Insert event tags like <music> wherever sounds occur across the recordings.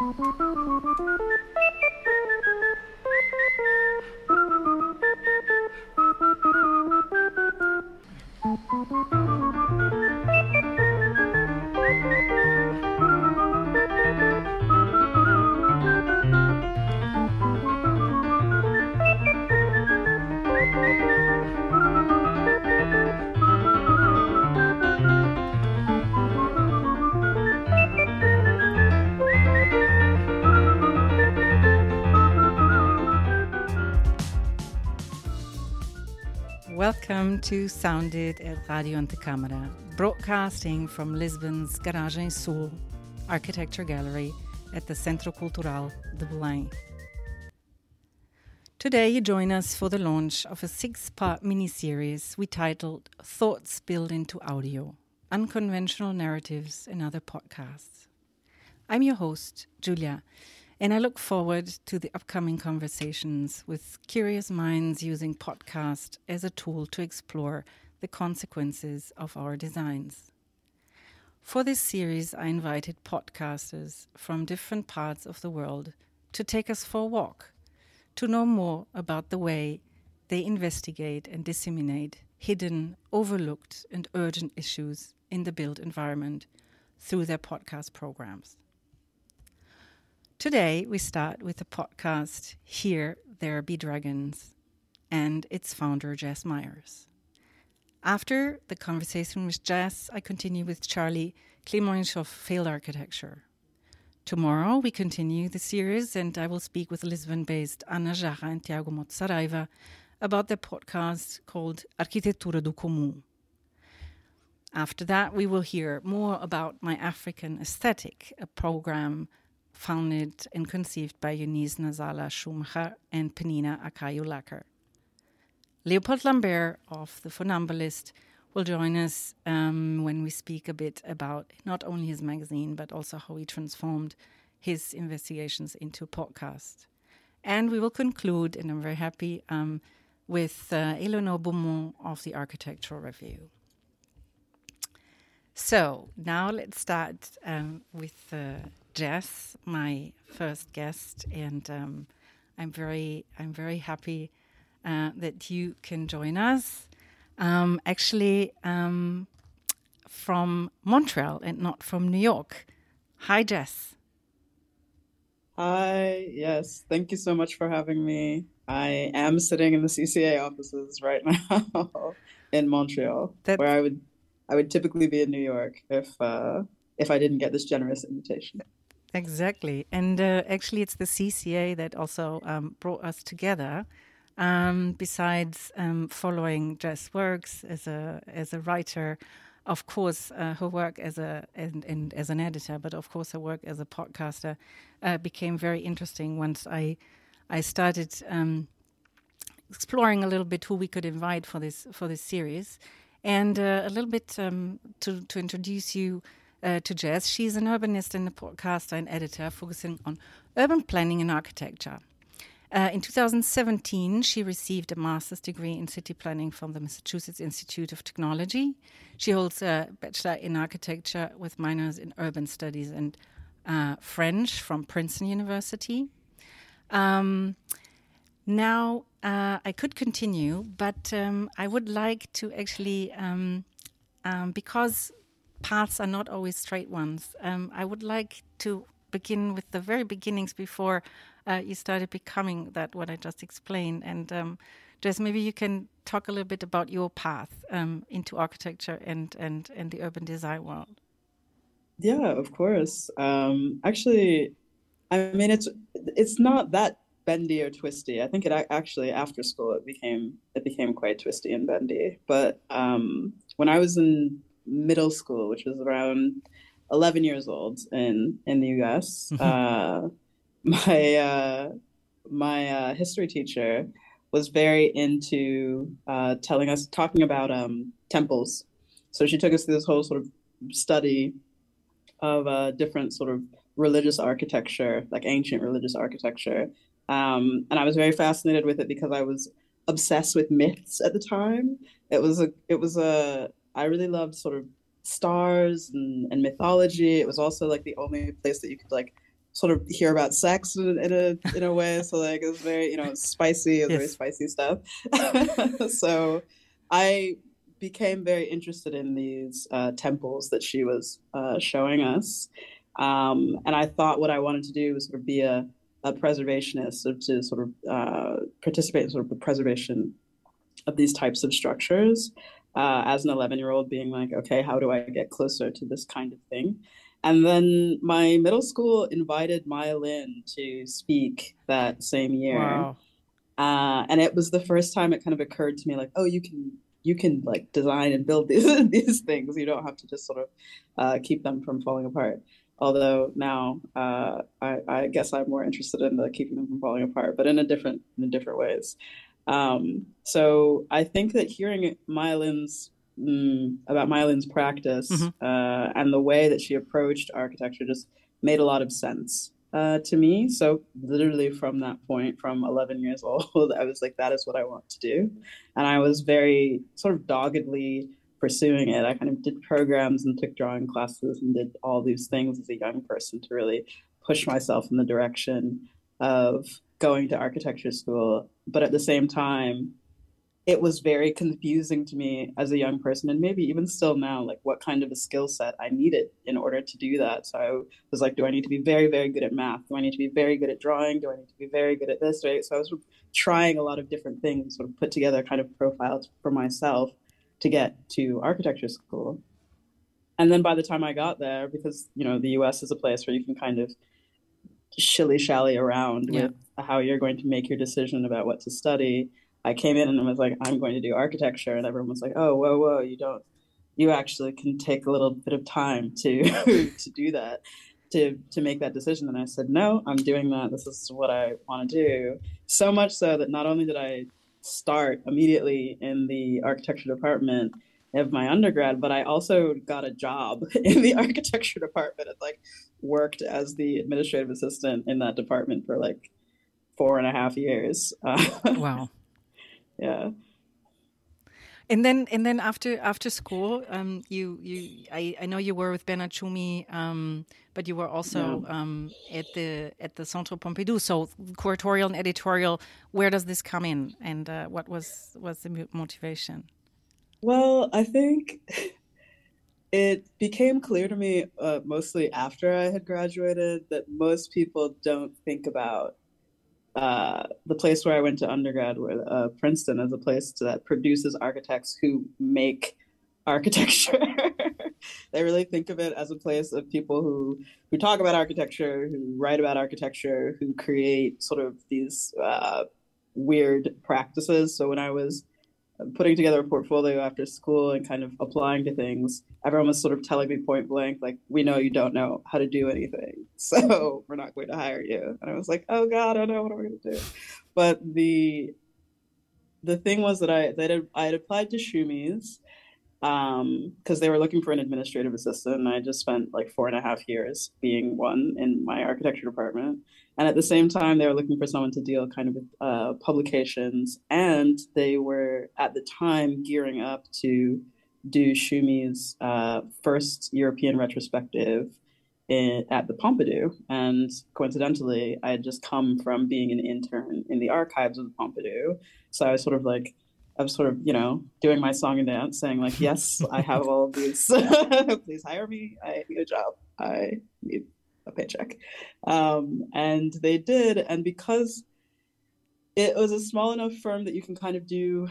Thank you. To Sound It at Radio Antecâmara, broadcasting from Lisbon's Garagem Sul Architecture Gallery at the Centro Cultural de Belém. Today, you join us for the launch of a six part mini-series we titled Thoughts Built into Audio Unconventional Narratives and Other Podcasts. I'm your host, Julia, and I look forward to the upcoming conversations with curious minds using podcast as a tool to explore the consequences of our designs. For this series, I invited podcasters from different parts of the world to take us for a walk, to know more about the way they investigate and disseminate hidden, overlooked, and urgent issues in the built environment through their podcast programs. Today, we start with the podcast Here There Be Dragons and its founder, Jess Myers. After the conversation with Jess, I continue with Charlie Clemoes of Failed Architecture. Tomorrow, we continue the series, and I will speak with Lisbon based Ana Jara and Tiago Mota Saraiva about their podcast called Arquitetura do Comum. After that, we will hear more about My African Aesthetic, a program founded and conceived by Eunice Nazala Schumacher and Penina Acayo Laker. Leopold Lambert of The Funambulist will join us um, when we speak a bit about not only his magazine, but also how he transformed his investigations into a podcast. And we will conclude, and I'm very happy, um, with uh, Eleanor Beaumont of the Architectural Review. So now let's start um, with uh, Jess, my first guest, and um, I'm very I'm very happy uh, that you can join us. Um, actually, um, from Montreal and not from New York. Hi, Jess. Hi. Yes. Thank you so much for having me. I am sitting in the CCA offices right <laughs> now in Montreal, That's... where I would I would typically be in New York if uh, if I didn't get this generous invitation. Exactly. And uh, actually, it's the CCA that also um, brought us together. Um, besides um, following Jess works as a as a writer, of course, uh, her work as a and, and, as an editor, but of course her work as a podcaster uh, became very interesting once I I started um, exploring a little bit who we could invite for this for this series, and uh, a little bit um, to to introduce you uh, to Jess. She's an urbanist and a podcaster and editor focusing on urban planning and architecture. Uh, in 2017, she received a master's degree in city planning from the Massachusetts Institute of Technology. She holds a bachelor in architecture with minors in urban studies and uh, French from Princeton University. Um, now, uh, I could continue, but um, I would like to actually, um, um because paths are not always straight ones. Um, I would like to begin with the very beginnings before uh, you started becoming that what I just explained. And um, Jess, maybe you can talk a little bit about your path um, into architecture and, and, and the urban design world. Yeah, of course. Actually, I mean, it's it's not that bendy or twisty. I think it actually after school it became it became quite twisty and bendy. But um, when I was in middle school, which was around 11 years old in in the U.S. <laughs> Uh, my uh, my uh, history teacher was very into uh, telling us, talking about um, temples. So she took us through this whole sort of study of uh, different sort of religious architecture, like ancient religious architecture. Um, and I was very fascinated with it because I was obsessed with myths at the time. It was a it was a I really loved sort of stars and, and mythology. It was also like the only place that you could like sort of hear about sex in, in a in a way. So like it was very you know spicy, it yes. very spicy stuff. <laughs> so I became very interested in these uh, temples that she was uh, showing us, um, and I thought what I wanted to do was sort of be a, a preservationist, to sort of uh, participate in sort of the preservation of these types of structures. Uh, as an 11 year old, being like, okay, how do I get closer to this kind of thing? And then my middle school invited Maya Lin to speak that same year. Wow. Uh, and it was the first time it kind of occurred to me like, oh, you can you can like design and build these <laughs> these things. You don't have to just sort of uh, keep them from falling apart. Although now uh, I, I, guess I'm more interested in the keeping them from falling apart, but in a different in different ways. Um, so I think that hearing Maya Lin's mm, about Maya Lin's practice mm-hmm. uh, and the way that she approached architecture just made a lot of sense uh, to me. So literally from that point, from 11 years <laughs> old, I was like, that is what I want to do, and I was very sort of doggedly pursuing it. I kind of did programs and took drawing classes and did all these things as a young person to really push myself in the direction of going to architecture school. But at the same time, it was very confusing to me as a young person and maybe even still now like what kind of a skill set i needed in order to do that. So i was like do i need to be very very good at math? Do i need to be very good at drawing? Do i need to be very good at this so i was trying a lot of different things sort of put together kind of profiles for myself to get to architecture school and then by the time i got there because you know the us is a place where you can kind of shilly shally around yeah. with how you're going to make your decision about what to study I came in and I was like, I'm going to do architecture, and everyone was like, Oh, whoa, whoa, you don't, you actually can take a little bit of time to <laughs> to do that, to to make that decision. And I said, No, I'm doing that. This is what I want to do. So much so that not only did I start immediately in the architecture department of my undergrad, but I also got a job <laughs> in the architecture department and like worked as the administrative assistant in that department for like four and a half years. Uh, <laughs> wow yeah and then and then after after school um, you you I, I know you were with Bernard Tschumi um, but you were also yeah. um, at the at the Centre Pompidou. So curatorial and editorial where does this come in? And uh, what was was the motivation? Well I think <laughs> it became clear to me uh, mostly after I had graduated that most people don't think about uh, the place where I went to undergrad, where uh, Princeton, is a place that produces architects who make architecture. <laughs> they really think of it as a place of people who who talk about architecture, who write about architecture, who create sort of these uh, weird practices. So when I was putting together a portfolio after school and kind of applying to things, everyone was sort of telling me point blank, like, we know you don't know how to do anything. <laughs> So we're not going to hire you. And I was like, oh God, I don't know what I'm going to do. But the the thing was that I that I had applied to Tschumi's because um, they were looking for an administrative assistant, and I just spent like four and a half years being one in my architecture department. And at the same time, they were looking for someone to deal kind of with uh, publications, and they were at the time gearing up to do Tschumi's uh, first European retrospective in, at the Pompidou. And coincidentally, I had just come from being an intern in the archives of the Pompidou, so I was sort of like I was sort of, you know, doing my song and dance, saying like, "Yes, I have all of these. <laughs> Please hire me. I need a job. I need a paycheck." Um, and they did, and because it was a small enough firm that you can kind of do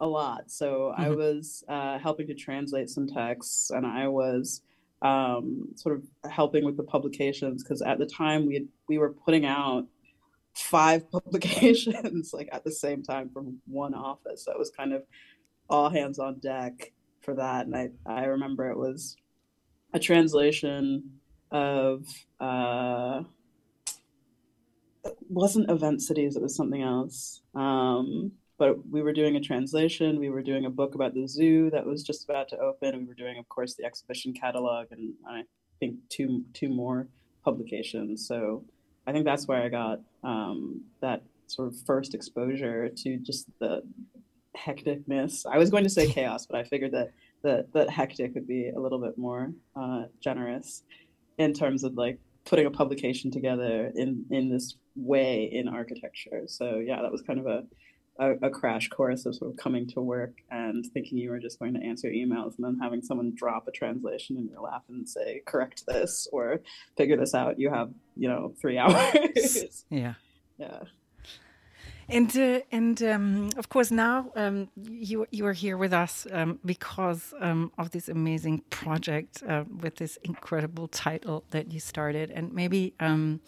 a lot. So mm-hmm. I was uh, helping to translate some texts, and I was um, sort of helping with the publications because at the time we had, we were putting out five <laughs> publications like at the same time from one office. So it was kind of all hands on deck for that. And I, I remember it was a translation of uh it wasn't event cities, it was something else. Um but we were doing a translation, we were doing a book about the zoo that was just about to open, we were doing of course the exhibition catalog and I think two two more publications. So I think that's where I got um, that sort of first exposure to just the hecticness. I was going to say chaos, but I figured that that, that hectic would be a little bit more uh, generous in terms of like putting a publication together in in this way in architecture. So yeah, that was kind of a a, a, crash course of sort of coming to work and thinking you were just going to answer emails and then having someone drop a translation in your lap and say correct this or figure this out. You have you know three <laughs> hours. Yeah. Yeah and uh, and um, of course now um, you you are here with us um, because um, of this amazing project uh, with this incredible title that you started, and maybe um,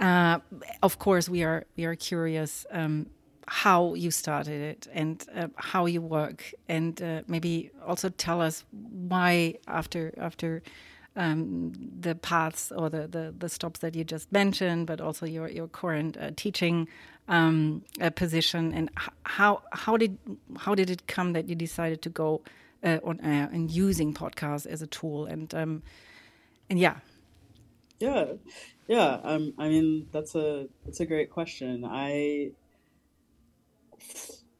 uh, of course we are we are curious um, how you started it and uh, how you work, and uh, maybe also tell us why after after um, the paths or the, the, the stops that you just mentioned, but also your your current uh, teaching um, a position, and how how did how did it come that you decided to go uh, on air and using podcasts as a tool, and um, and yeah, yeah, yeah. Um, I mean that's a that's a great question. I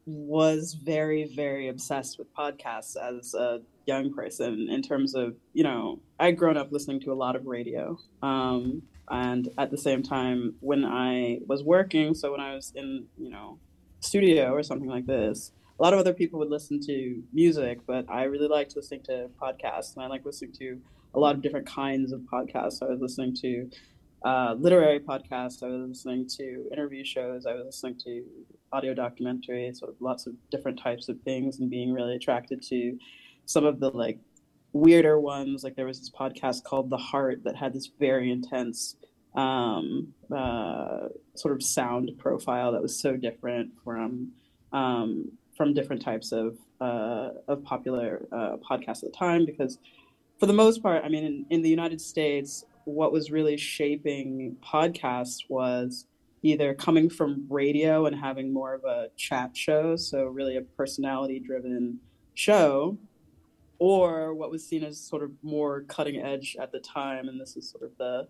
was very very obsessed with podcasts as a young person in terms of you know I'd grown up listening to a lot of radio um, and at the same time when I was working so when I was in you know studio or something like this a lot of other people would listen to music but I really liked listening to podcasts. And I like listening to a lot of different kinds of podcasts. I was listening to uh, literary podcasts. I was listening to interview shows. I was listening to audio documentaries sort of lots of different types of things, and being really attracted to some of the like weirder ones. Like there was this podcast called The Heart that had this very intense um, uh, sort of sound profile that was so different from um, from different types of uh, of popular uh, podcasts at the time. Because for the most part, I mean, in, in the United States, what was really shaping podcasts was either coming from radio and having more of a chat show, so really a personality driven show, or what was seen as sort of more cutting edge at the time. And this is sort of the,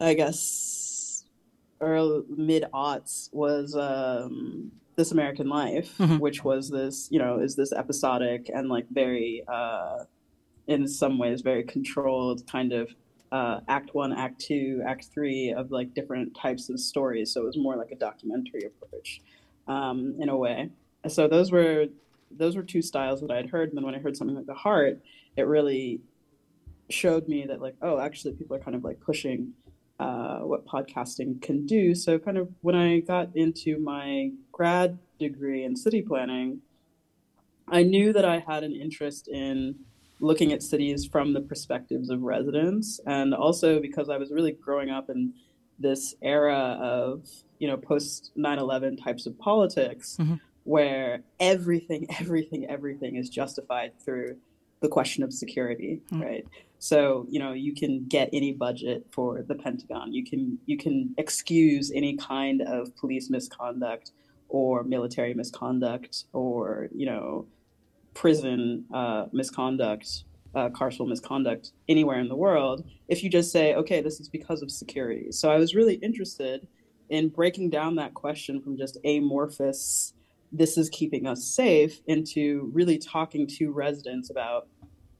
I guess, early mid aughts was um, This American Life, mm-hmm. which was this, you know, is this episodic and like very, uh, in some ways, very controlled kind of uh, act one, act two, act three of like different types of stories. So it was more like a documentary approach um, in a way. So those were those were two styles that I had heard. And then when I heard something like The Heart, it really showed me that like, oh, actually people are kind of like pushing uh, what podcasting can do. So kind of when I got into my grad degree in city planning, I knew that I had an interest in looking at cities from the perspectives of residents and also because i was really growing up in this era of you know post 9-11 types of politics mm-hmm. Where everything everything everything is justified through the question of security mm-hmm. right so you know you can get any budget for the pentagon you can you can excuse any kind of police misconduct or military misconduct or you know prison uh, misconduct, uh, carceral misconduct anywhere in the world if you just say, okay, this is because of security. So I was really interested in breaking down that question from just amorphous, this is keeping us safe, into really talking to residents about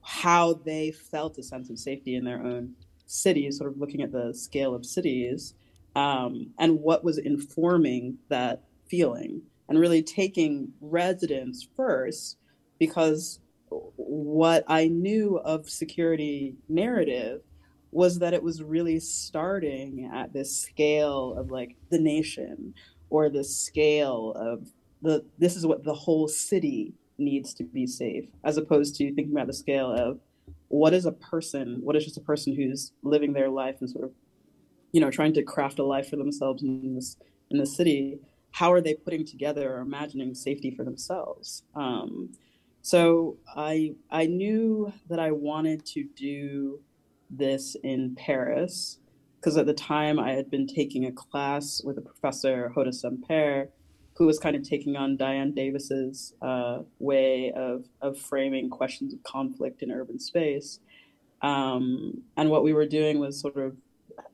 how they felt a sense of safety in their own cities, sort of looking at the scale of cities um, and what was informing that feeling, and really taking residents first because what I knew of security narrative was that it was really starting at this scale of like the nation or the scale of the this is what the whole city needs to be safe as opposed to thinking about the scale of what is a person what is just a person who's living their life and sort of you know trying to craft a life for themselves in this in the city. How are they putting together or imagining safety for themselves? Um, so I I knew that I wanted to do this in Paris because at the time I had been taking a class with a professor Hoda Semper, who was kind of taking on Diane Davis's uh, way of of framing questions of conflict in urban space. Um, and what we were doing was sort of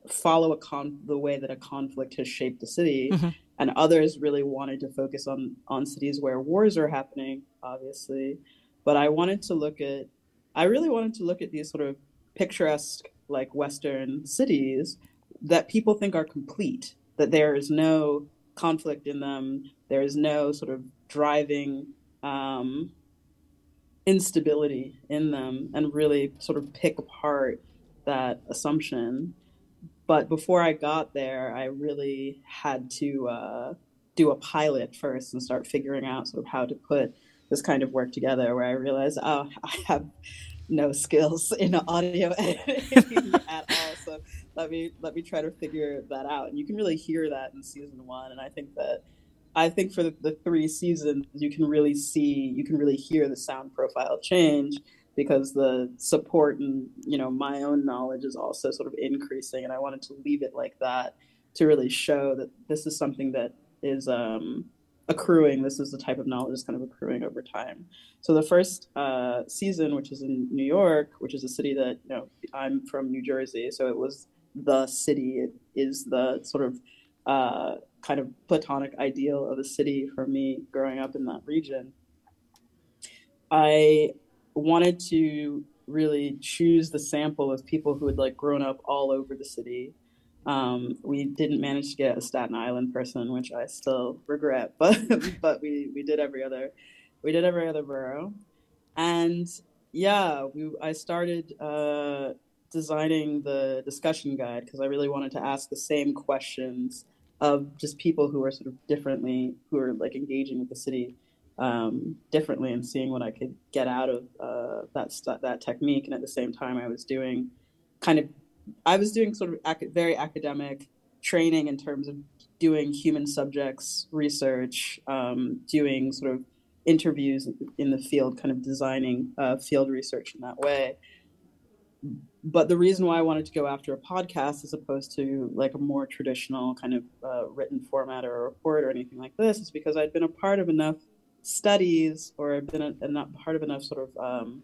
follow a con the way that a conflict has shaped the city. Mm-hmm. And others really wanted to focus on on cities where wars are happening obviously. But i wanted to look at i really wanted to look at these sort of picturesque like Western cities that people think are complete, that there is no conflict in them, there is no sort of driving um, instability in them, and really sort of pick apart that assumption. But before I got there, I really had to uh, do a pilot first and start figuring out sort of how to put this kind of work together. Where I realized, oh, I have no skills in audio <laughs> editing at all. So let me let me try to figure that out. And you can really hear that in season one. And I think that I think for the, the three seasons, you can really see, you can really hear the sound profile change because the support and you know my own knowledge is also sort of increasing. And I wanted to leave it like that to really show that this is something that is um, accruing. This is the type of knowledge that's kind of accruing over time. So the first uh, season, which is in New York, which is a city that you know I'm from New Jersey, so it was the city. It is the sort of uh, kind of platonic ideal of a city for me growing up in that region. I wanted to really choose the sample of people who had like grown up all over the city um, we didn't manage to get a Staten Island person, which I still regret, <laughs> but but we we did every other we did every other borough, and yeah, we I started uh, designing the discussion guide because I really wanted to ask the same questions of just people who are sort of differently who are like engaging with the city um, differently and seeing what I could get out of uh, that that technique, and at the same time I was doing kind of I was doing sort of ac- very academic training in terms of doing human subjects research, um, doing sort of interviews in the field, kind of designing uh, field research in that way. But the reason why I wanted to go after a podcast as opposed to like a more traditional kind of uh, written format or a report or anything like this is because I'd been a part of enough studies or I've been a, a part of enough sort of um,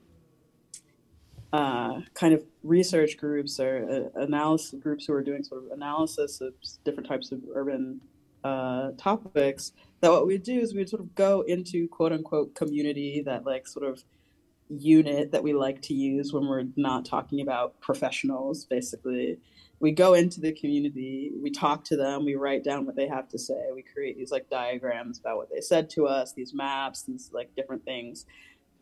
uh, kind of research groups or uh, analysis groups who are doing sort of analysis of different types of urban uh, topics that what we'd do is we'd sort of go into quote unquote community that like sort of unit that we like to use when we're not talking about professionals basically. We go into the community we talk to them we write down what they have to say we create these like diagrams about what they said to us these maps these like different things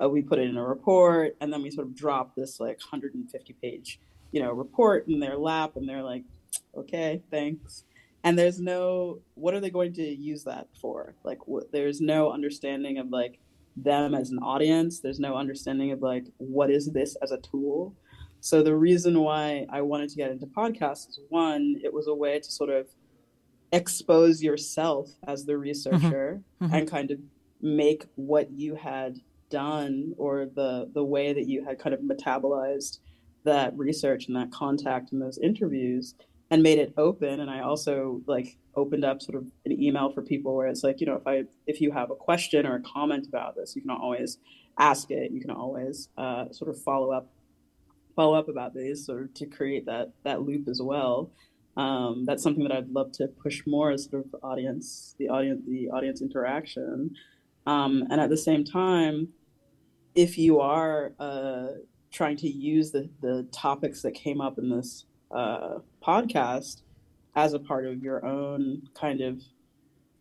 uh, we put it in a report and then we sort of drop this like 150 page you know report in their lap and they're like okay thanks and there's no what are they going to use that for like there's no understanding of like them as an audience there's no understanding of like what is this as a tool so the reason why i wanted to get into podcasts is one it was a way to sort of expose yourself as the mm-hmm. researcher mm-hmm. Mm-hmm. and kind of make what you had done or the the way that you had kind of metabolized that research and that contact and those interviews and made it open. And i also like opened up sort of an email for people where it's like you know if i if you have a question or a comment about this you can always ask it. You can always uh, sort of follow up follow up about these sort of to create that that loop as well. Um, that's something that i'd love to push more as sort of audience the audience the audience interaction um, and at the same time, if you are uh, trying to use the, the topics that came up in this uh, podcast as a part of your own kind of,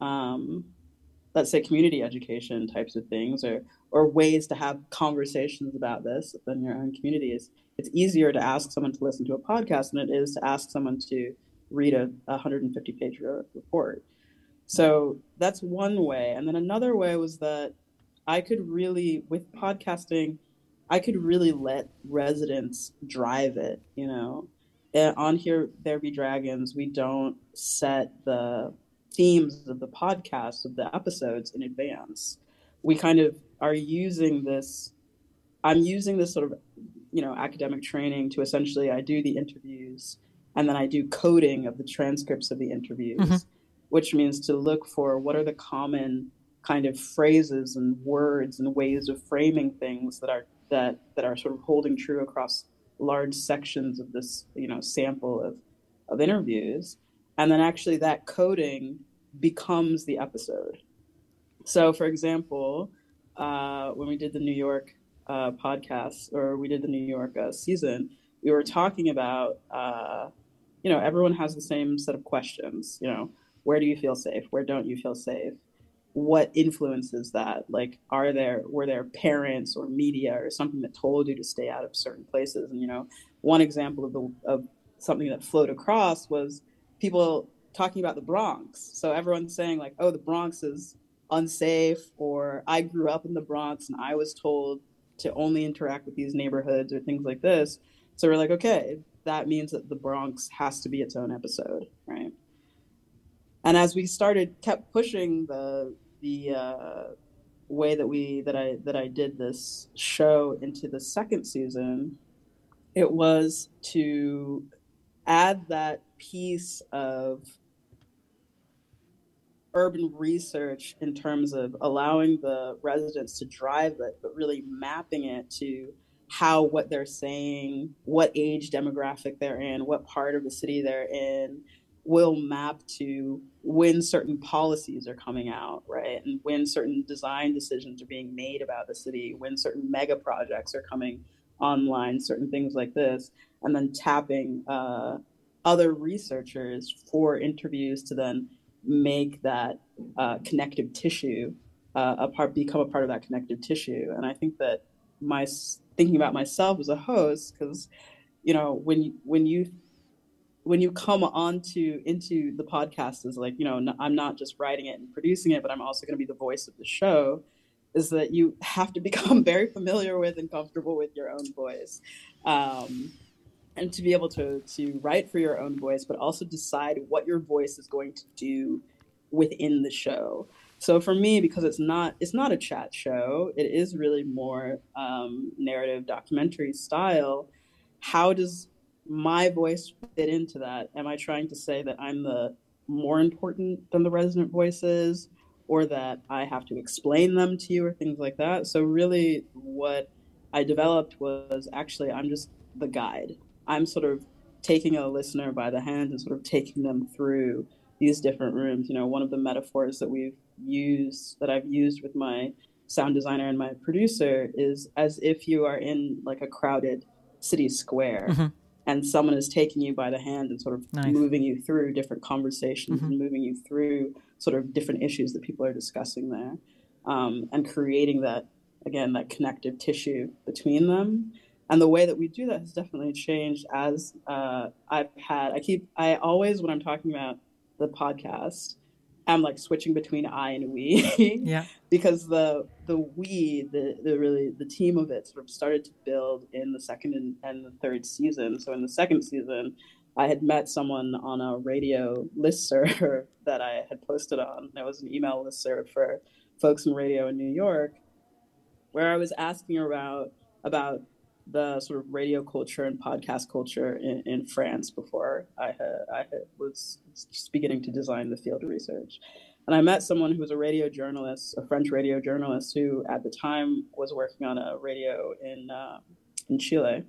um, let's say, community education types of things, or or ways to have conversations about this in your own communities, it's easier to ask someone to listen to a podcast than it is to ask someone to read a, a 150 page report. So that's one way. And then another way was that I could really, with podcasting, I could really let residents drive it, you know. And on here, There Be Dragons, we don't set the themes of the podcast, of the episodes in advance. We kind of are using this, I'm using this sort of, you know, academic training to essentially, I do the interviews and then I do coding of the transcripts of the interviews. Mm-hmm which means to look for what are the common kind of phrases and words and ways of framing things that are that that are sort of holding true across large sections of this you know sample of of interviews and then actually that coding becomes the episode so for example uh, when we did the new york uh, podcast or we did the new york uh, season we were talking about, uh, you know, everyone has the same set of questions. You know, where do you feel safe? Where don't you feel safe? What influences that? Like, are there were there parents or media or something that told you to stay out of certain places? And you know, one example of the of something that flowed across was people talking about the Bronx. So everyone's saying like, oh, the Bronx is unsafe, or I grew up in the Bronx and I was told to only interact with these neighborhoods or things like this. So we're like, okay, that means that the Bronx has to be its own episode, right? And as we started, kept pushing the the uh, way that we that I that I did this show into the second season, it was to add that piece of urban research in terms of allowing the residents to drive it, but really mapping it to how what they're saying, what age demographic they're in, what part of the city they're in, will map to when certain policies are coming out, right? And when certain design decisions are being made about the city, when certain mega projects are coming online, certain things like this, and then tapping uh, other researchers for interviews to then make that uh, connective tissue uh, a part, become a part of that connective tissue. And I think that my thinking about myself as a host, because you know when when you when you come onto into the podcast is like you know i'm not just writing it and producing it but i'm also going to be the voice of the show is that you have to <laughs> become very familiar with and comfortable with your own voice. Um, and to be able to to write for your own voice but also decide what your voice is going to do within the show. So for me because it's not it's not a chat show it is really more um, narrative documentary style how does my voice fit into that? Am I trying to say that I'm the more important than the resident voices or that I have to explain them to you or things like that? So, really, what I developed was actually I'm just the guide. I'm sort of taking a listener by the hand and sort of taking them through these different rooms. You know, one of the metaphors that we've used, that I've used with my sound designer and my producer is as if you are in like a crowded city square. Mm-hmm and someone is taking you by the hand and sort of nice. moving you through different conversations mm-hmm. and moving you through sort of different issues that people are discussing there um, and creating that again that connective tissue between them and the way that we do that has definitely changed as uh, i've had i keep i always when i'm talking about the podcast I'm like switching between I and we. <laughs> yeah. Because the the we, the the really the team of it sort of started to build in the second and, and the third season. So in the second season, I had met someone on a radio listserv <laughs> that I had posted on. It was an email listserv for folks in radio in New York, where I was asking about about the sort of radio culture and podcast culture in, in France before I, had, I had, was just beginning to design the field research. And I met someone who was a radio journalist, a French radio journalist, who at the time was working on a radio in uh, in Chile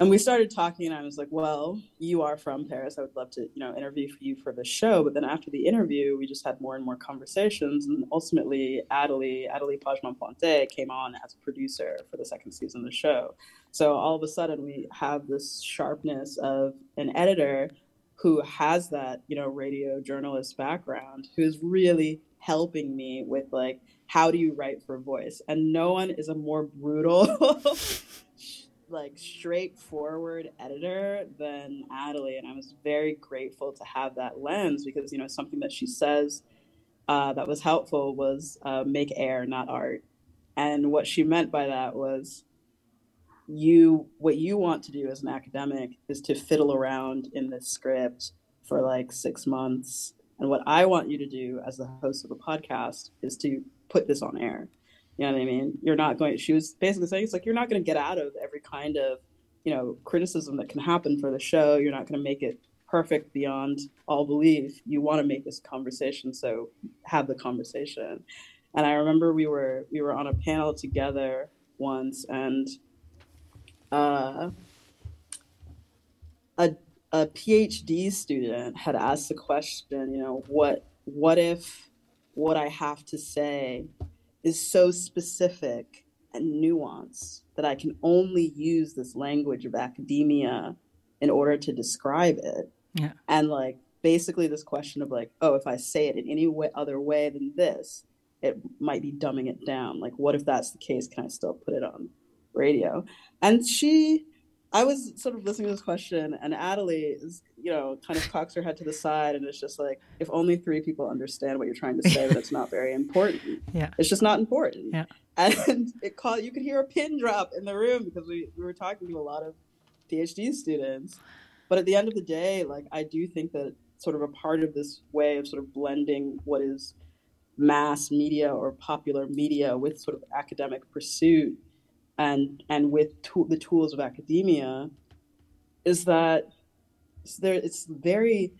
and we started talking and i was like well you are from paris. I would love to you know interview for you for the show. But then after the interview we just had more and more conversations and ultimately adelie adelie pagement came on as a producer for the second season of the show. So all of a sudden we have this sharpness of an editor who has that you know radio journalist background who's really helping me with like how do you write for voice? And no one is a more brutal <laughs> like straightforward editor than Adelie, and I was very grateful to have that lens because you know something that she says uh, that was helpful was uh, make air, not art, and what she meant by that was you what you want to do as an academic is to fiddle around in this script for like six months, and what I want you to do as the host of a podcast is to put this on air you know what I mean? You're not going. She was basically saying it's like you're not going to get out of every kind of you know criticism that can happen for the show. You're not going to make it perfect beyond all belief. You want to make this conversation, so have the conversation. And I remember we were we were on a panel together once, and uh, a a PhD student had asked the question, you know, what what if what I have to say is so specific and nuanced that I can only use this language of academia in order to describe it. Yeah. And like basically this question of like, oh, if I say it in any way, other way than this, it might be dumbing it down. Like, what if that's the case? Can I still put it on radio? And she, I was sort of listening to this question, and Adelie is, you know, kind of cocks her head to the side, and it's just like, if only three people understand what you're trying to say, but it's not very important. <laughs> Yeah. It's just not important. Yeah. And <laughs> it caught, you could hear a pin drop in the room because we, we were talking to a lot of PhD students. But at the end of the day, like, I do think that sort of a part of this way of sort of blending what is mass media or popular media with sort of academic pursuit and and with to- the tools of academia is that there it's very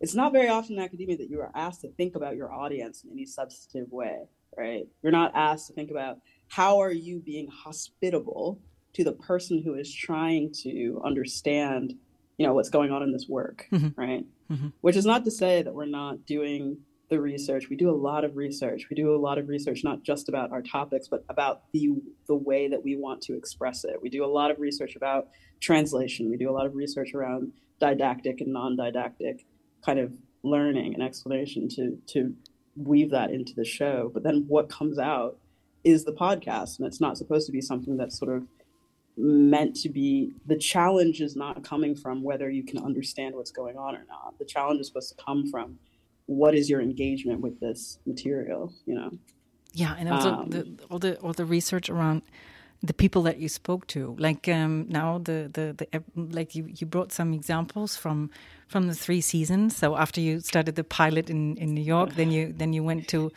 it's not very often in academia that you are asked to think about your audience in any substantive way right you're not asked to think about how are you being hospitable to the person who is trying to understand you know what's going on in this work Mhm. right Mhm. which is not to say that we're not doing the research. We do a lot of research. We do a lot of research not just about our topics but about the the way that we want to express it. We do a lot of research about translation. We do a lot of research around didactic and non-didactic kind of learning and explanation to to weave that into the show. But then what comes out is the podcast and it's not supposed to be something that's sort of meant to be the challenge is not coming from whether you can understand what's going on or not. The challenge is supposed to come from what is your engagement with this material you know Yeah, and also Um, the, all the all the research around the people that you spoke to. Like um, now, the the, the like you, you brought some examples from from the three seasons. So after you started the pilot in, in New York, then you then you went to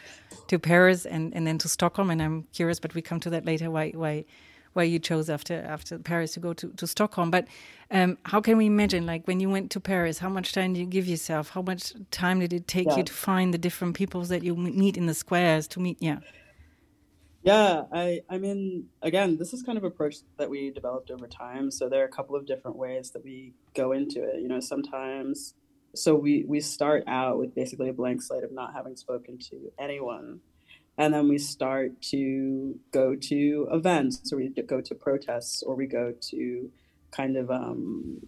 to Paris and, and then to Stockholm. And I'm curious, but we come to that later. Why why why you chose after after Paris to go to, to Stockholm? But um, how can we imagine, like when you went to Paris, how much time did you give yourself? How much time did it take Yeah. you to find the different peoples that you meet in the squares to meet? Yeah. Yeah, I I mean, again, this is kind of approach that we developed over time. So there are a couple of different ways that we go into it. You know, sometimes so we we start out with basically a blank slate of not having spoken to anyone. And then we start to go to events, or we go to protests, or we go to kind of um,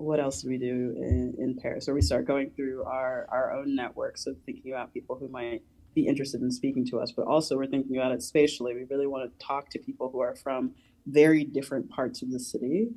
what else do we do in, in Paris? Or we start going through our, our own networks of thinking about people who might be interested in speaking to us, but also we're thinking about it spatially. We really want to talk to people who are from very different parts of the city.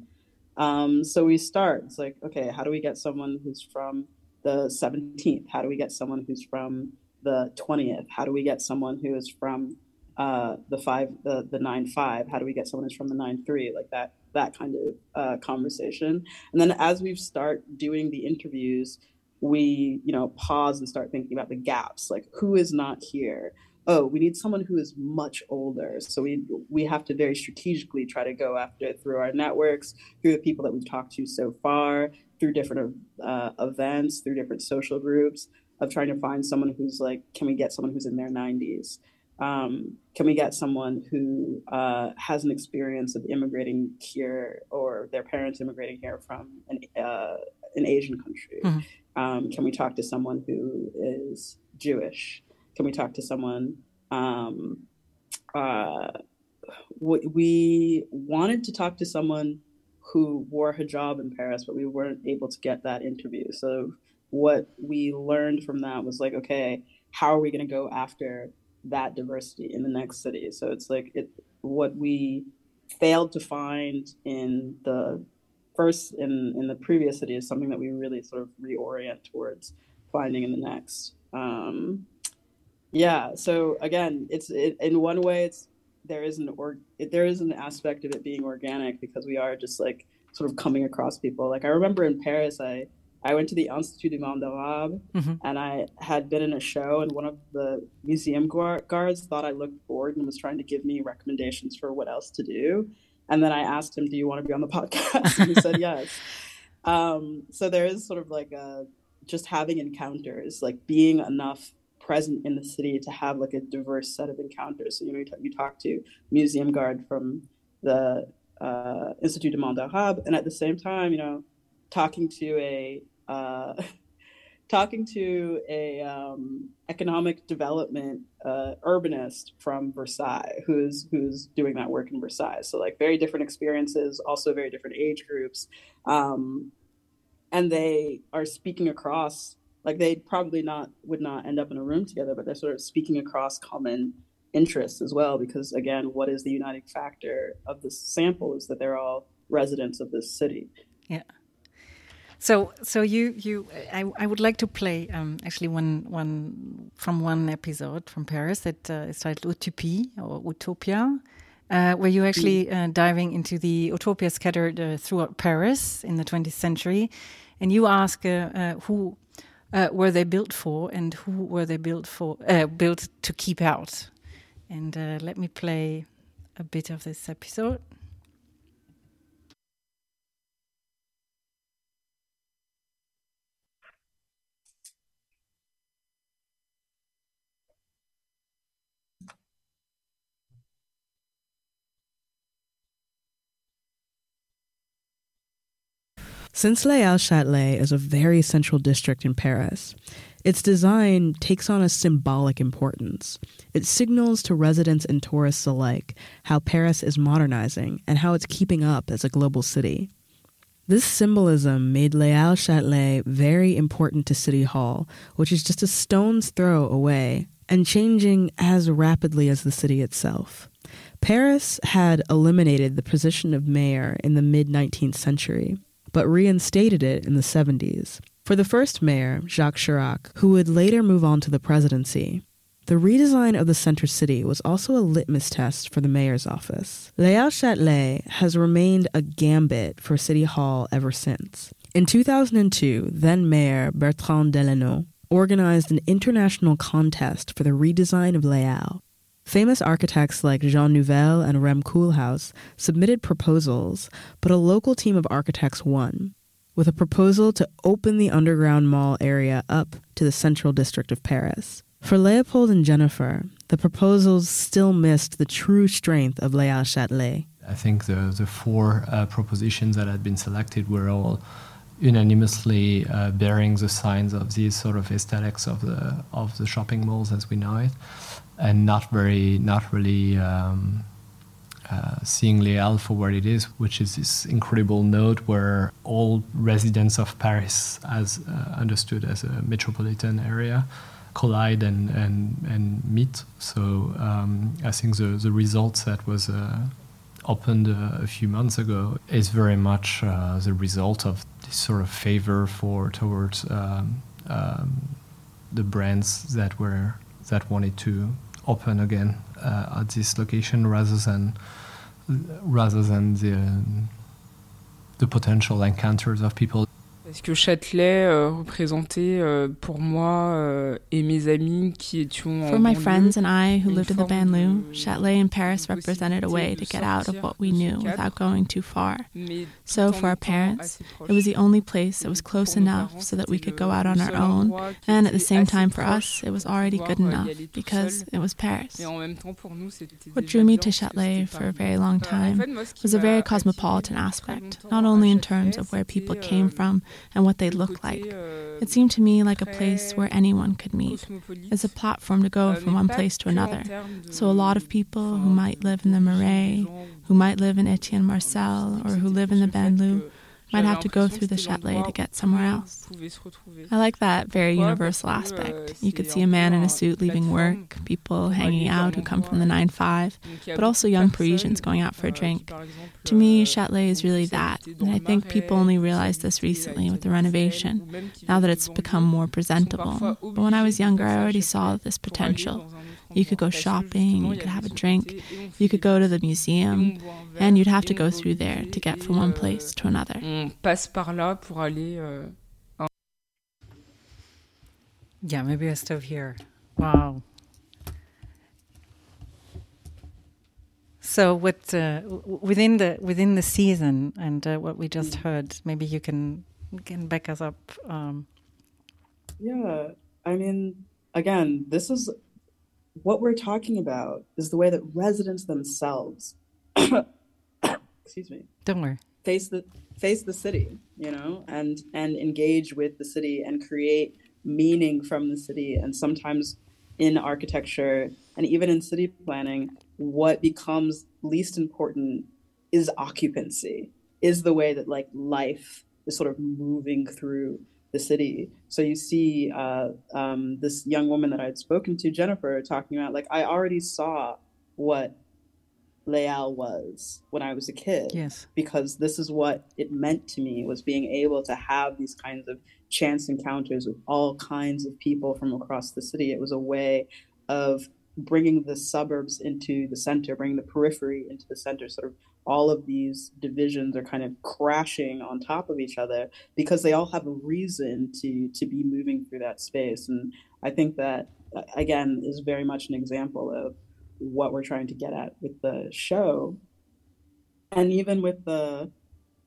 Um, so we start, it's like, okay, how do we get someone who's from the 17th? How do we get someone who's from the 20th? How do we get someone who is from uh, the five, the, the nine five? How do we get someone who's from the nine three? Like that, that kind of uh, conversation. And then as we start doing the interviews, we you know pause and start thinking about the gaps like who is not here oh we need someone who is much older so we we have to very strategically try to go after it through our networks through the people that we've talked to so far through different uh, events through different social groups of trying to find someone who's like can we get someone who's in their 90s um, can we get someone who uh, has an experience of immigrating here or their parents immigrating here from an, uh, an asian country Mhm. um, can we talk to someone who is Jewish? Can we talk to someone? Um, uh, w- we wanted to talk to someone who wore hijab in Paris, but we weren't able to get that interview. So what we learned from that was like, okay, how are we going to go after that diversity in the next city? So it's like it what we failed to find in the first in in the previous city is something that we really sort of reorient towards finding in the next. Um, yeah. So again, it's it, in one way, it's there is an or it, there is an aspect of it being organic because we are just like sort of coming across people. Like I remember in Paris, I I went to the Institut du Monde Arabe Mhm. and I had been in a show, and one of the museum guards thought I looked bored and was trying to give me recommendations for what else to do. And then I asked him, "Do you want to be on the <laughs> podcast?" And he said yes. Um, so there is sort of like a just having encounters, like being enough present in the city to have like a diverse set of encounters. So you know, you, t- you talk to museum guard from the uh, Institut du Monde Arabe, and at the same time, you know, talking to a uh, <laughs> talking to a um, economic development uh, urbanist from Versailles, who's who's doing that work in Versailles. So like very different experiences, also very different age groups, um, and they are speaking across. Like they probably not would not end up in a room together, but they're sort of speaking across common interests as well. Because again, what is the uniting factor of this sample is that they're all residents of this city. Yeah. So, so you, you, I, I would like to play um, actually one, one from one episode from Paris that uh, is titled Utopie or Utopia, uh, where you're actually mm. uh, diving into the utopia scattered uh, throughout Paris in the 20th century, and you ask uh, uh, who were they built for and who were they built for, built to keep out. And let me play a bit of this episode. Since Les Halles Châtelet is a very central district in Paris, its design takes on a symbolic importance. It signals to residents and tourists alike how Paris is modernizing and how it's keeping up as a global city. This symbolism made Les Halles Châtelet very important to City Hall, which is just a stone's throw away and changing as rapidly as the city itself. Paris had eliminated the position of mayor in the mid 19th century, but reinstated it in the 70s. For the first mayor, Jacques Chirac, who would later move on to the presidency, the redesign of the center city was also a litmus test for the mayor's office. Halles Châtelet has remained a gambit for City Hall ever since. In 2002, then Mayor Bertrand Delanoë organized an international contest for the redesign of Halles, Famous architects like Jean Nouvel and Rem Koolhaas submitted proposals, but a local team of architects won, with a proposal to open the underground mall area up to the central district of Paris. For Leopold and Jennifer, the proposals still missed the true strength of Halles Châtelet. I think the, the four uh, propositions that had been selected were all unanimously uh, bearing the signs of these sort of aesthetics of the of the shopping malls as we know it and not very, not really um, uh, seeing Halles for what it is, which is this incredible node where all residents of Paris, as uh, understood as a metropolitan area, collide and, and, and meet. So um, I think the, the results that was uh, opened uh, a few months ago is very much uh, the result of this sort of favor for towards um, um the brands that were that wanted to open again uh, at this location rather than rather than the the potential encounters of people Est-ce que Châtelet euh, représentait euh, pour moi euh, et mes amis qui étions For my friends and I who lived in the banlieue, Châtelet in Paris represented a way to get out of what we knew without going too far. So for our parents, it was the only place that was close enough so that we could go out on our own, and at the same time for us, it was already good enough because it was Paris. What drew me to Châtelet for a very long time was a very cosmopolitan aspect, not only in terms of where people came from, and what they look like. It seemed to me like a place where anyone could meet. It's a platform to go from one place to another. So a lot of people who might live in the Marais, who might live in Etienne Marcel, or who live in the banlieue might have to go through the Châtelet to get somewhere else. I like that very universal aspect. You could see a man in a suit leaving work, people hanging out who come from the 9 5, but also young Parisians going out for a drink. To me, Châtelet is really that, and I think people only realized this recently with the renovation, now that it's become more presentable. But when I was younger, I already saw this potential. You could go shopping, you could have a drink, you could go to the museum, and you'd have to go through there to get from one place to another. Euh, yeah, maybe I stop here. Wow. So, what uh, within the within the season and uh, what we just heard, maybe you can can back us up. Um. Yeah, I mean, again, this is what we're talking about is the way that residents themselves <coughs> excuse me don't worry. face the face the city you know and and engage with the city and create meaning from the city and sometimes in architecture and even in city planning what becomes least important is occupancy is the way that like life is sort of moving through the city so you see uh, um, this young woman that i had spoken to jennifer talking about like i already saw what Les Halles was when I was a kid. Yes. Because this is what it meant to me was being able to have these kinds of chance encounters with all kinds of people from across the city. It was a way of bringing the suburbs into the center, bringing the periphery into the center. Sort of all of these divisions are kind of crashing on top of each other because they all have a reason to to be moving through that space. And I think that again is very much an example of what we're trying to get at with the show and even with the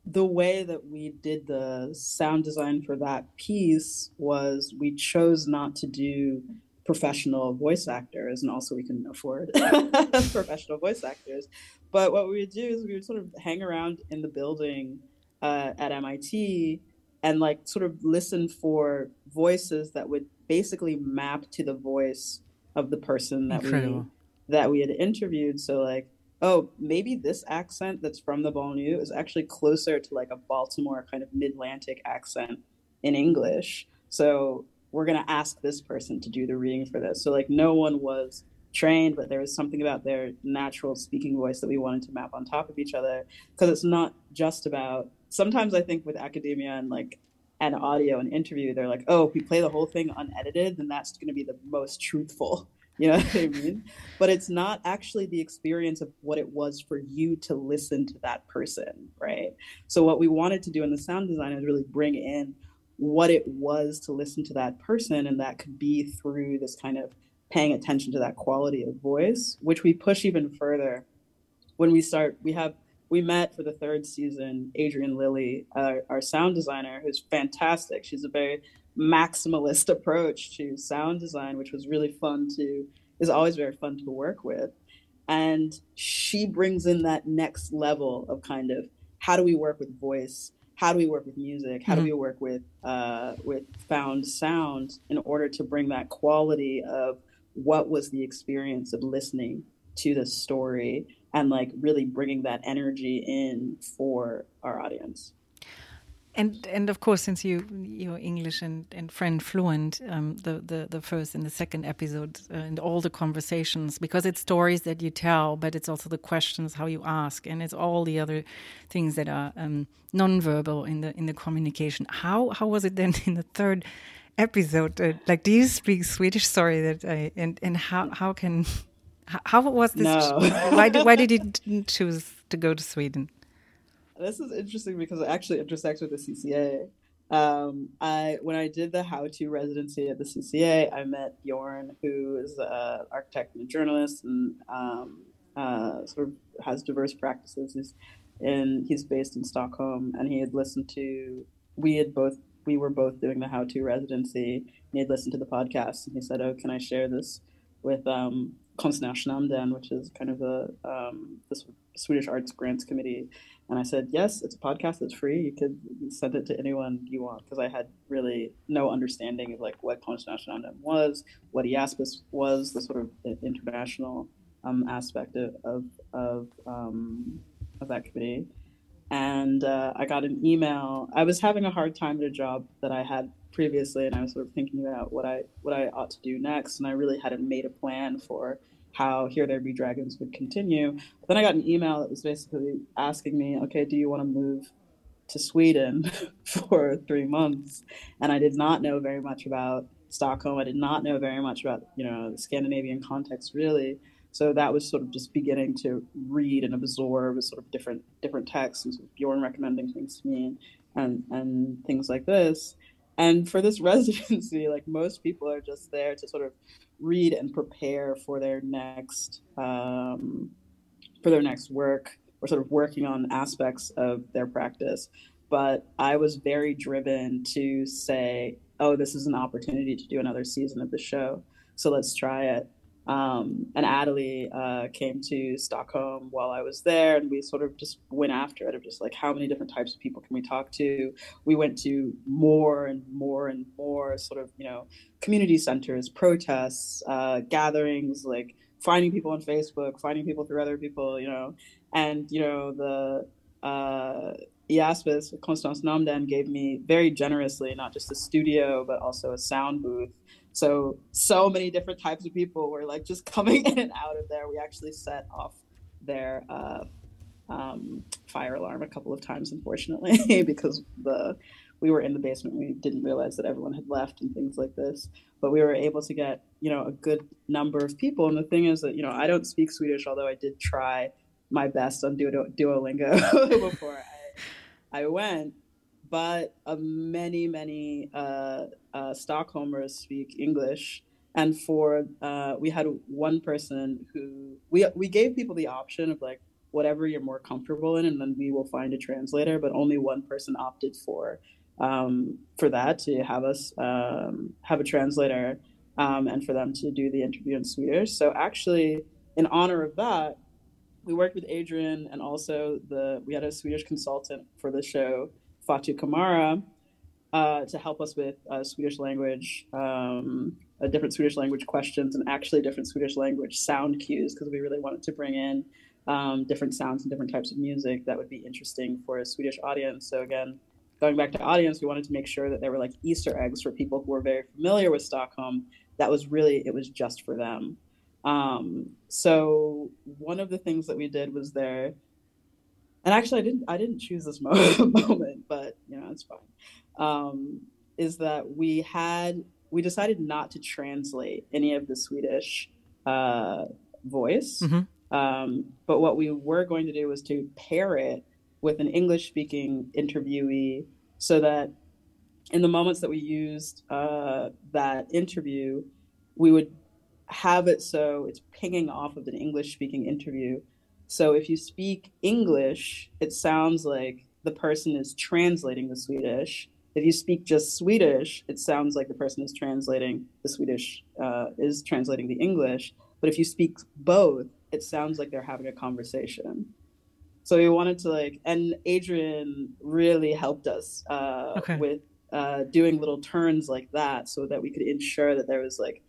the way that we did the sound design for that piece was we chose not to do professional voice actors and also we can afford <laughs> professional voice actors but what we would do is we would sort of hang around in the building uh, at mit and like sort of listen for voices that would basically map to the voice of the person that Incredible. we that we had interviewed. So like, oh, maybe this accent that's from the banlieue is actually closer to like a Baltimore kind of mid-Atlantic accent in English. So we're gonna ask this person to do the reading for this. So like, no one was trained, but there was something about their natural speaking voice that we wanted to map on top of each other because it's not just about. Sometimes I think with academia and like and audio and interview, they're like, oh, if we play the whole thing unedited, then that's going to be the most truthful <laughs> You know what I mean? But it's not actually the experience of what it was for you to listen to that person, right? So what we wanted to do in the sound design is really bring in what it was to listen to that person, and that could be through this kind of paying attention to that quality of voice, which we push even further when we start. We have we met for the third season Adrian Lilly, our sound designer, who's fantastic. She's a very maximalist <laughs> approach to sound design, which was really fun to is always very fun to work with. And she brings in that next level of kind of how do we work with voice? How do we work with music? How mm-hmm. do we work with uh, with found sound in order to bring that quality of what was the experience of listening to the story and like really bringing that energy in for our audience? And and of course, since you you're English and, and French fluent, um, the, the the first and the second episode uh, and all the conversations because it's stories that you tell, but it's also the questions how you ask, and it's all the other things that are um, nonverbal in the in the communication. How how was it then <laughs> in the third episode? Uh, like, do you speak Swedish? Sorry that I and and how how can <laughs> how was this? No. why did why did you choose to go to Sweden? This is interesting because it actually intersects with the CCA. Um, I when I did the how to residency at the CCA, I met Bjorn, who is an architect and a journalist, and um, uh, sort of has diverse practices. He's and he's based in Stockholm, and he had listened to. We had both we were both doing the how to residency. And he had listened to the podcast, and he said, "Oh, can I share this with um, Konstnärsnämnden, which is kind of um, the Swedish Arts Grants Committee?" And I said, yes, it's a podcast that's free. You could send it to anyone you want because I had really no understanding of like what Konstnärsnämnden was, what IASPIS was, the sort of international um, aspect of of of, um, of, that committee. And uh, I got an email. I was having a hard time at a job that I had previously, and I was sort of thinking about what I what I ought to do next. And I really hadn't made a plan for how Here There Be Dragons would continue. But then I got an email that was basically asking me, okay, do you want to move to Sweden <laughs> for three months? And I did not know very much about Stockholm. I did not know very much about, you know, the Scandinavian context really. So that was sort of just beginning to read and absorb sort of different different texts and sort of Bjorn recommending things to me and and things like this. And for this <laughs> residency, like most people are just there to sort of read and prepare for their next um, for their next work or sort of working on aspects of their practice. But I was very driven to say, oh, this is an opportunity to do another season of the show. So let's try it. Um, and Adelie uh, came to Stockholm while I was there, and we sort of just went after it of just like how many different types of people can we talk to. We went to more and more and more sort of you know community centers, protests, uh, gatherings, like finding people on Facebook, finding people through other people, you know, and you know the uh, IASPIS, Konstnärsnämnden gave me very generously not just a studio but also a sound booth so so many different types of people were like just <laughs> coming in and out of there. We actually set off their uh, um, fire alarm a couple of times, unfortunately, <laughs> because the we were in the basement. We didn't realize that everyone had left and things like this. But we were able to get you know a good number of people. And the thing is that you know I don't speak Swedish, although I did try my best on Duolingo <laughs> before I I went but uh, many, many uh, uh, Stockholmers speak English. And for uh, we had one person who we we gave people the option of like whatever you're more comfortable in, and then we will find a translator. But only one person opted for um, for that to have us um, have a translator um, and for them to do the interview in Swedish. So actually, in honor of that, we worked with Adrian and also the we had a Swedish consultant for the show Fatu Kamara uh, to help us with uh, Swedish language, um, different Swedish language questions, and actually different Swedish language sound cues because we really wanted to bring in um, different sounds and different types of music that would be interesting for a Swedish audience. So again, going back to audience, we wanted to make sure that there were like Easter eggs for people who were very familiar with Stockholm. That was really it was just for them. Um, so one of the things that we did was there and actually I didn't I didn't choose this <laughs> moment, but you know it's fine. Um, is that we had we decided not to translate any of the Swedish uh, voice, mm-hmm. um, but what we were going to do was to pair it with an English speaking interviewee, so that in the moments that we used uh, that interview, we would have it so it's pinging off of an English speaking interview so if you speak English, it sounds like the person is translating the Swedish. If you speak just Swedish, it sounds like the person is translating the Swedish, uh, is translating the English. But if you speak both, it sounds like they're having a conversation. So we wanted to like, and Adrian really helped us uh, okay. with uh, doing little turns like that so that we could ensure that there was like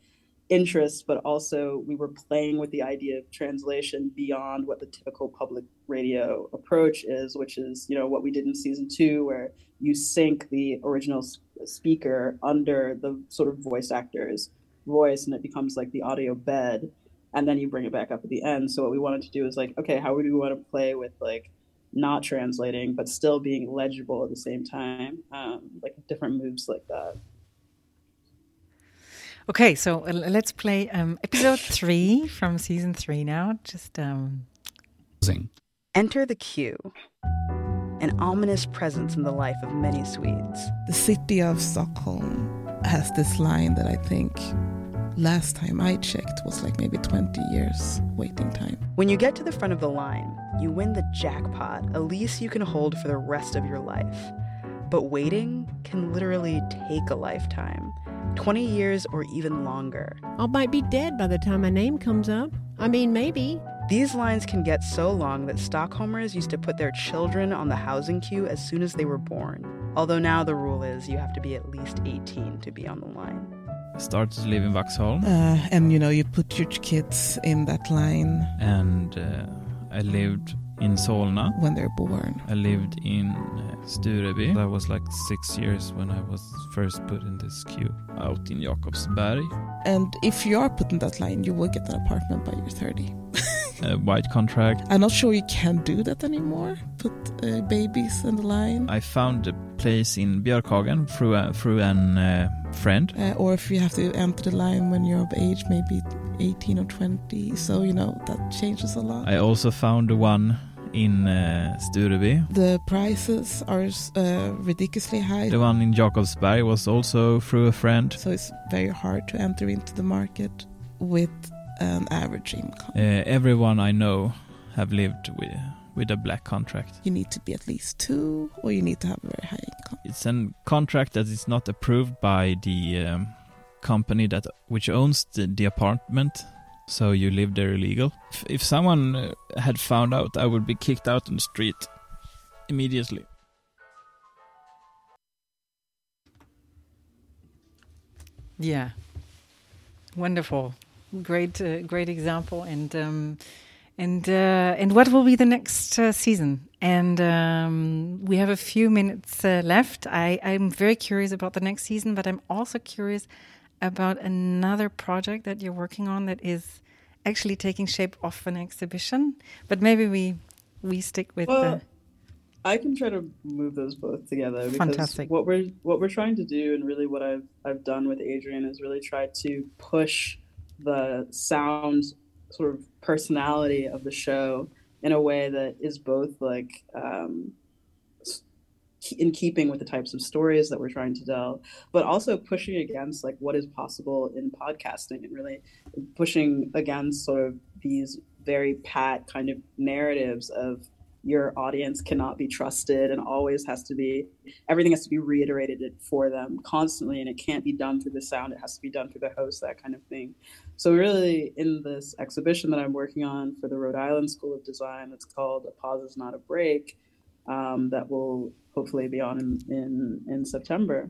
interest, but also we were playing with the idea of translation beyond what the typical public radio approach is, which is, you know, what we did in season two, where you sync the original speaker under the sort of voice actor's voice and it becomes like the audio bed. And then you bring it back up at the end. So what we wanted to do is like, okay, how would we want to play with like not translating, but still being legible at the same time? Um, like different moves like that. Okay, so uh, let's play um, episode <laughs> three from season three now. Just um. Enter the queue. An ominous presence in the life of many Swedes. The city of Stockholm has this line that I think last time I checked was like maybe 20 years waiting time. When you get to the front of the line, you win the jackpot, a lease you can hold for the rest of your life. But waiting can literally take a lifetime. 20 years or even longer. I might be dead by the time my name comes up. I mean, maybe. These lines can get so long that Stockholmers used to put their children on the housing queue as soon as they were born. Although now the rule is you have to be at least 18 to be on the line. I started to live in Vaxholm. Uh, and you know, you put your kids in that line. And uh, I lived in Solna. When they're born. I lived in uh, Stureby. I was like six years when I was first put in this queue out in Jakobsberg. And if you are put in that line, you will get an apartment by you're 30. <laughs> a white contract. I'm not sure you can do that anymore. Put uh, babies in the line. I found a place in Björkhagen through a, through an uh, friend. Uh, or if you have to enter the line when you're of age, maybe 18 or 20. So you know that changes a lot. I also found one in uh, Stureby. The prices are uh, ridiculously high. The one in Jakobsberg was also through a friend. So it's very hard to enter into the market with an average income. Uh, everyone I know have lived with with a black contract. You need to be at least two, or you need to have a very high income. It's a contract that is not approved by the um, company that which owns the, the apartment So you live there illegal? If, if someone uh, had found out, I would be kicked out on the street immediately. Yeah, wonderful, great, uh, great example, and um, and uh, and what will be the next uh, season? And um, we have a few minutes uh, left. I I'm very curious about the next season, but I'm also curious about another project that you're working on that is actually taking shape off an exhibition. But maybe we we stick with. Well, I can try to move those both together because Fantastic. what we're what we're trying to do, and really what I've I've done with Adrian is really try to push the sound sort of personality of the show in a way that is both like um, in keeping with the types of stories that we're trying to tell, but also pushing against like what is possible in podcasting and really pushing against sort of these very pat kind of narratives of your audience cannot be trusted and always has to be everything has to be reiterated for them constantly and it can't be done through the sound it has to be done through the host that kind of thing. So really in this exhibition that i'm working on for the rhode island school of design that's called a pause is not a break um, that will hopefully be on in, in, in September.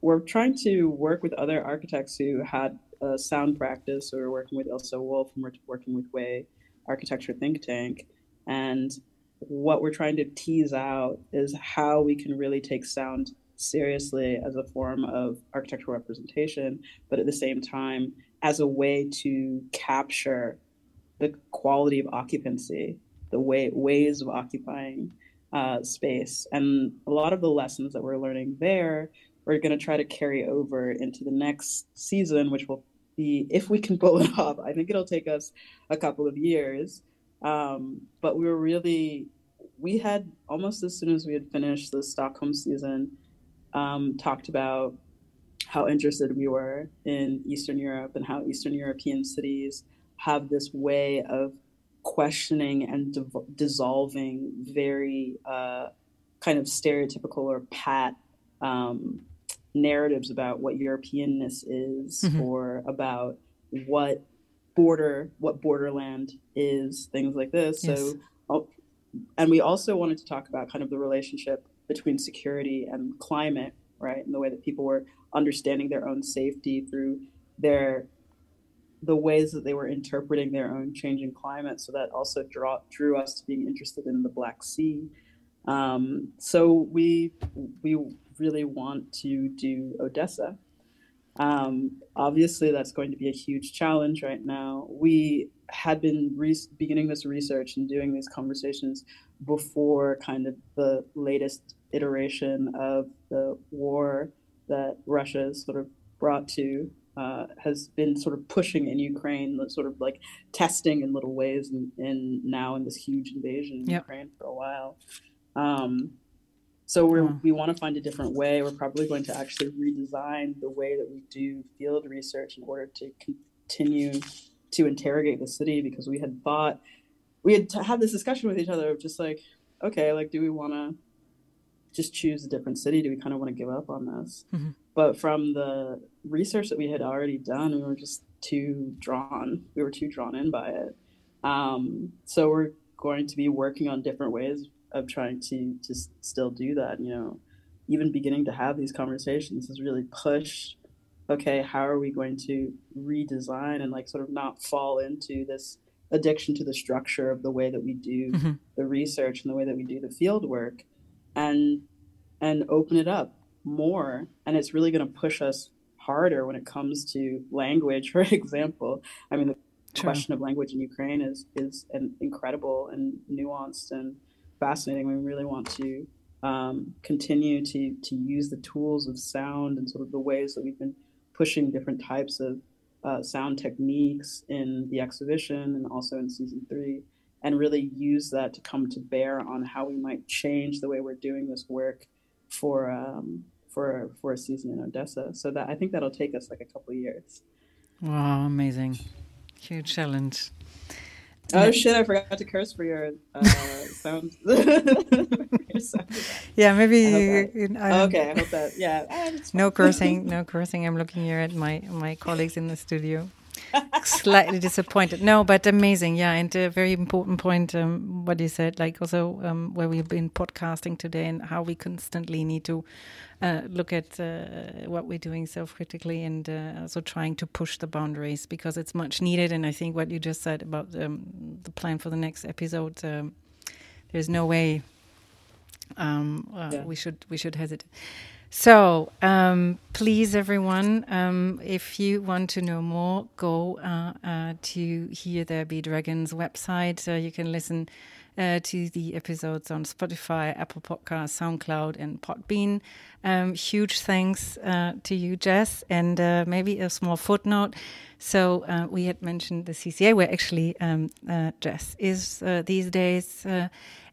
We're trying to work with other architects who had a sound practice. So we're working with Ilze Wolff and we're working with WAI Architecture Think Tank. And what we're trying to tease out is how we can really take sound seriously as a form of architectural representation, but at the same time, as a way to capture the quality of occupancy, the way ways of occupying uh, space. And a lot of the lessons that we're learning there, we're going to try to carry over into the next season, which will be, if we can pull it <laughs> off, I think it'll take us a couple of years. Um, but we were really, we had almost as soon as we had finished the Stockholm season, um, talked about how interested we were in Eastern Europe and how Eastern European cities have this way of questioning and div- dissolving very uh, kind of stereotypical or pat um, narratives about what Europeanness is mm-hmm. or about what border, what borderland is, things like this. Yes. So, and we also wanted to talk about kind of the relationship between security and climate, right? And the way that people were understanding their own safety through their the ways that they were interpreting their own changing climate. So that also draw, drew us to being interested in the Black Sea. Um, so we we really want to do Odessa. Um, obviously, that's going to be a huge challenge right now. We had been re- beginning this research and doing these conversations before kind of the latest iteration of the war that Russia sort of brought to uh, has been sort of pushing in Ukraine, sort of like testing in little ways, and, and now in this huge invasion in yep. Ukraine for a while. Um, so we we want to find a different way. We're probably going to actually redesign the way that we do field research in order to continue to interrogate the city because we had thought we had to have this discussion with each other of just like, okay, like, do we want to just choose a different city? Do we kind of want to give up on this? Mm-hmm. But from the research that we had already done, we were just too drawn. We were too drawn in by it. Um, so we're going to be working on different ways of trying to to still do that. You know, even beginning to have these conversations has really pushed. Okay, how are we going to redesign and like sort of not fall into this addiction to the structure of the way that we do mm-hmm. the research and the way that we do the field work, and and open it up more and it's really going to push us harder when it comes to language <laughs> for example i mean the True. question of language in ukraine is is an incredible and nuanced and fascinating we really want to um, continue to to use the tools of sound and sort of the ways that we've been pushing different types of uh, sound techniques in the exhibition and also in season three and really use that to come to bear on how we might change the way we're doing this work for um, for for a season in Odessa. So that I think that'll take us like a couple years. Wow, amazing! Huge challenge. Oh shit! I forgot to curse for your uh, <laughs> <laughs> sound. yeah, maybe. I you, I okay, I hope that. Yeah. no cursing. <laughs> No cursing. I'm looking here at my my colleagues in the studio. Slightly disappointed. No, but amazing, yeah, and a very important point. Um, what you said, like also um, where we've been podcasting today, and how we constantly need to uh, look at uh, what we're doing self-critically, and uh, also trying to push the boundaries because it's much needed. And I think what you just said about um, the plan for the next episode, um, there's no way um, uh, yeah. we should we should hesitate. So, um, please, everyone, um, if you want to know more, go uh, uh, to Here There Be Dragons website. Uh, you can listen uh, to the episodes on Spotify, Apple Podcasts, SoundCloud, and Podbean. Um, huge thanks uh, to you, Jess, and uh, maybe a small footnote. So, we had mentioned the CCA, where actually um, Jess is these days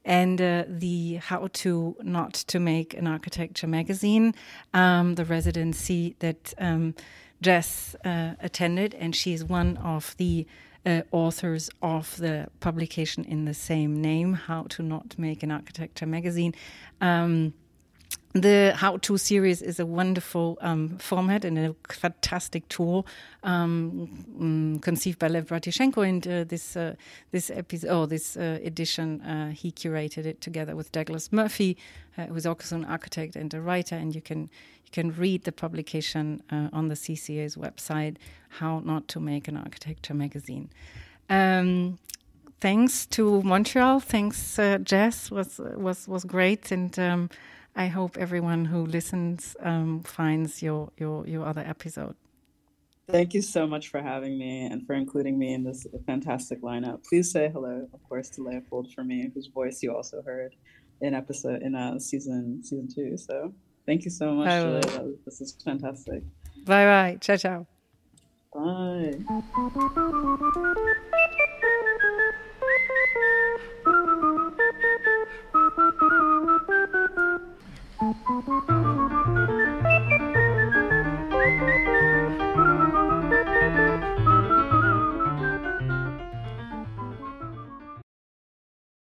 and uh, the how to not to make an architecture magazine, um, the residency that um, Jess uh, attended, and she's one of the uh, authors of the publication in the same name, How to Not Make an Architecture Magazine. Um, the how to series is a wonderful um, format and a fantastic tool um, um, conceived by Lev Bratishenko. And uh, this uh, this episode, oh, this uh, edition, uh, he curated it together with Douglas Murphy, uh, who's also an architect and a writer. And you can you can read the publication uh, on the CCA's website, "How Not to Make an Architecture Magazine." Um, thanks to Montreal. Thanks, Jess. was was was great and. I hope everyone who listens um, finds your, your, your other episode. Thank you so much for having me and for including me in this fantastic lineup. Please say hello, of course, to Leopold for me, whose voice you also heard in episode in uh, season season two. So thank you so much, Julia. This is fantastic. Bye bye. Ciao ciao. Bye.